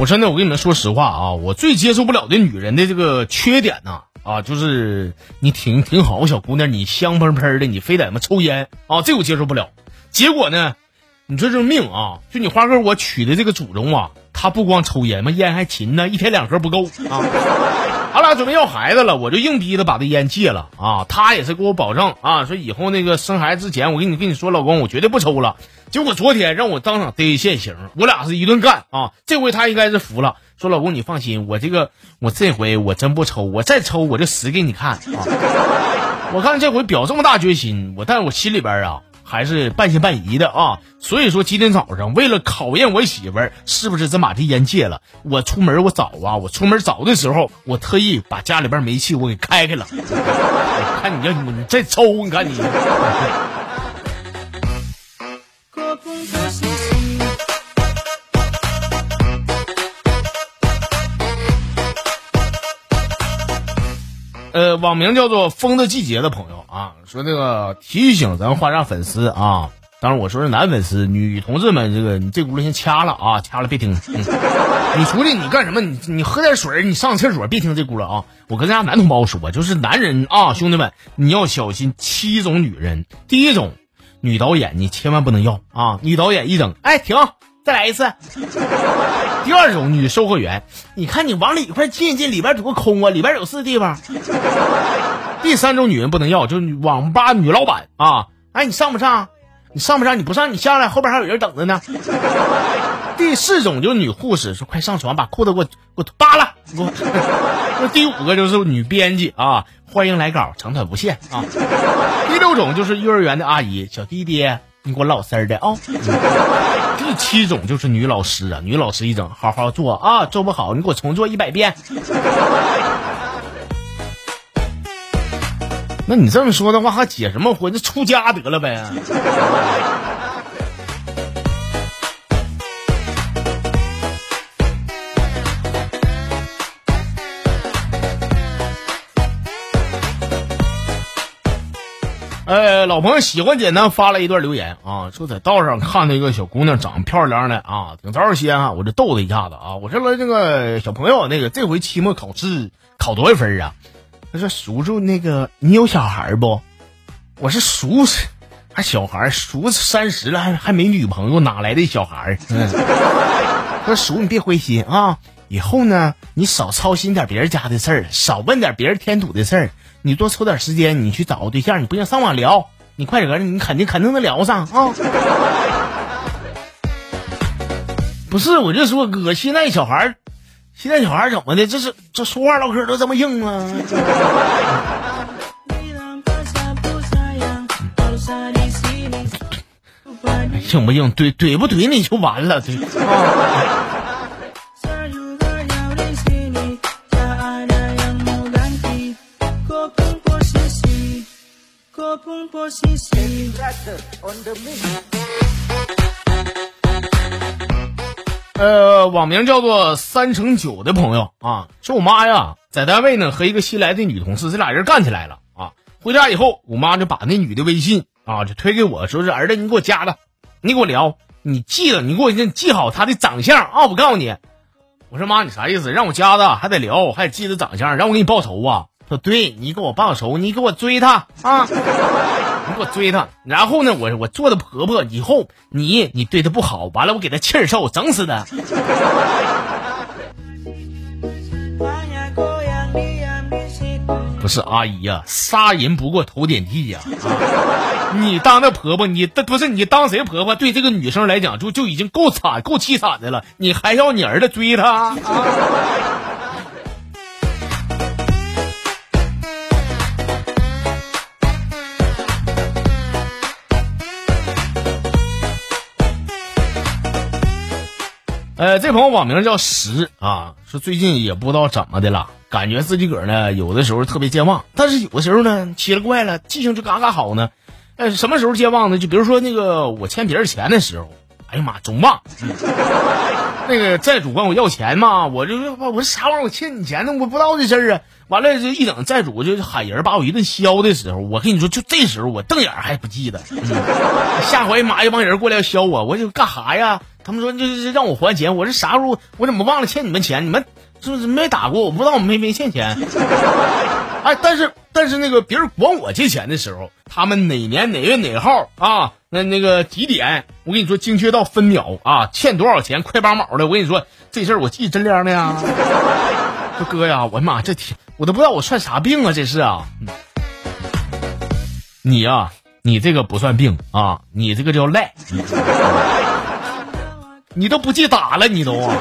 我真的，我跟你们说实话啊，我最接受不了的女人的这个缺点呢啊，就是你挺挺好，小姑娘，你香喷喷的，你非得么抽烟啊，这我接受不了。结果呢，你说这命啊，就你花哥我娶的这个祖宗啊，他不光抽烟，嘛烟还勤呢，一天两盒不够啊。他准备要孩子了，我就硬逼他把这烟戒了啊。他也是给我保证啊，说以后那个生孩子之前，我跟你跟你说，老公，我绝对不抽了。结果昨天让我当场逮现行，我俩是一顿干啊。这回他应该是服了，说老公你放心，我这个我这回我真不抽，我再抽我就死给你看啊。我看这回表这么大决心，我但是我心里边啊。还是半信半疑的啊，所以说今天早上为了考验我媳妇儿是不是真把这烟戒了，我出门我早啊，我出门早的时候，我特意把家里边煤气我给开开了。看你要你再抽，你看你。呃，网名叫做“风的季节”的朋友啊，说那个提醒咱花家粉丝啊，当然我说是男粉丝，女同志们，这个你这轱辘先掐了啊，掐了别听。你出去你干什么？你你喝点水，你上厕所别听这轱辘啊。我跟咱家男同胞说，就是男人啊，兄弟们，你要小心七种女人。第一种，女导演你千万不能要啊，女导演一整，哎停，再来一次。第二种女售货员，你看你往里一块进进，里边多空啊，里边有四地方。第三种女人不能要，就是网吧女老板啊，哎，你上不上？你上不上？你不上，你下来，后边还有人等着呢。第四种就是女护士，说快上床，把裤子给我给我扒了。那 第五个就是女编辑啊，欢迎来稿，长短不限啊。第六种就是幼儿园的阿姨，小弟弟，你给我老实的啊。第七种就是女老师啊，女老师一整好好做啊，做不好你给我重做一百遍。那你这么说的话，还结什么婚？那出家得了呗。呃，老朋友喜欢简单发了一段留言啊，说在道上看到一个小姑娘，长得漂亮的啊，挺招人稀罕，我就逗她一下子啊。我说了，那个小朋友，那个这回期末考试考多少分啊？他说叔叔，那个你有小孩不？我是叔，还小孩，叔三十了还还没女朋友，哪来的小孩？嗯，说叔你别灰心啊，以后呢你少操心点别人家的事儿，少问点别人添堵的事儿。你多抽点时间，你去找个对象，你不行上网聊，你快点，你肯定肯定能聊上啊！不是，我就说哥，现在小孩现在小孩怎么的？这是这说话唠嗑都这么硬吗？硬不硬？怼怼不怼你就完了，对 啊。呃，网名叫做三乘九的朋友啊，说我妈呀，在单位呢和一个新来的女同事，这俩人干起来了啊。回家以后，我妈就把那女的微信啊就推给我，说是儿子，你给我加了，你给我聊，你记得，你给我记好她的长相啊。我告诉你，我说妈，你啥意思？让我加的还得聊，还得记得长相，让我给你报仇啊？说对你给我报仇，你给我追她啊！你给我追她，然后呢，我我做的婆婆，以后你你对她不好，完了我给她气儿受，整死她。不是阿姨呀，杀人不过头点地呀！你当那婆婆，你不是你当谁婆婆？对这个女生来讲，就就已经够惨、够凄惨的了，你还要你儿子追她？呃，这朋友网名叫石啊，说最近也不知道怎么的了，感觉自己个儿呢有的时候特别健忘，但是有的时候呢奇了怪了，记性就嘎嘎好呢。呃，什么时候健忘呢？就比如说那个我欠别人钱的时候，哎呀妈，总忘。那个债主管我要钱嘛，我就我说啥玩意儿，我欠你钱呢，我不知道这事儿啊。完了，就一等债主就喊人把我一顿削的时候，我跟你说，就这时候我瞪眼还不记得。下回妈一帮人过来要削我，我就干哈呀？他们说就是让我还钱，我这啥时候我怎么忘了欠你们钱？你们是不是没打过？我不知道我没没欠钱。哎，但是但是那个别人管我借钱的时候，他们哪年哪月哪号啊？那那个几点？我跟你说，精确到分秒啊，欠多少钱，快八毛的。我跟你说这事儿，我记真亮的呀。说哥呀，我的妈，这天我都不知道我算啥病啊，这是啊。你呀，你这个不算病啊，你这个叫赖。你都不记打了，你都啊。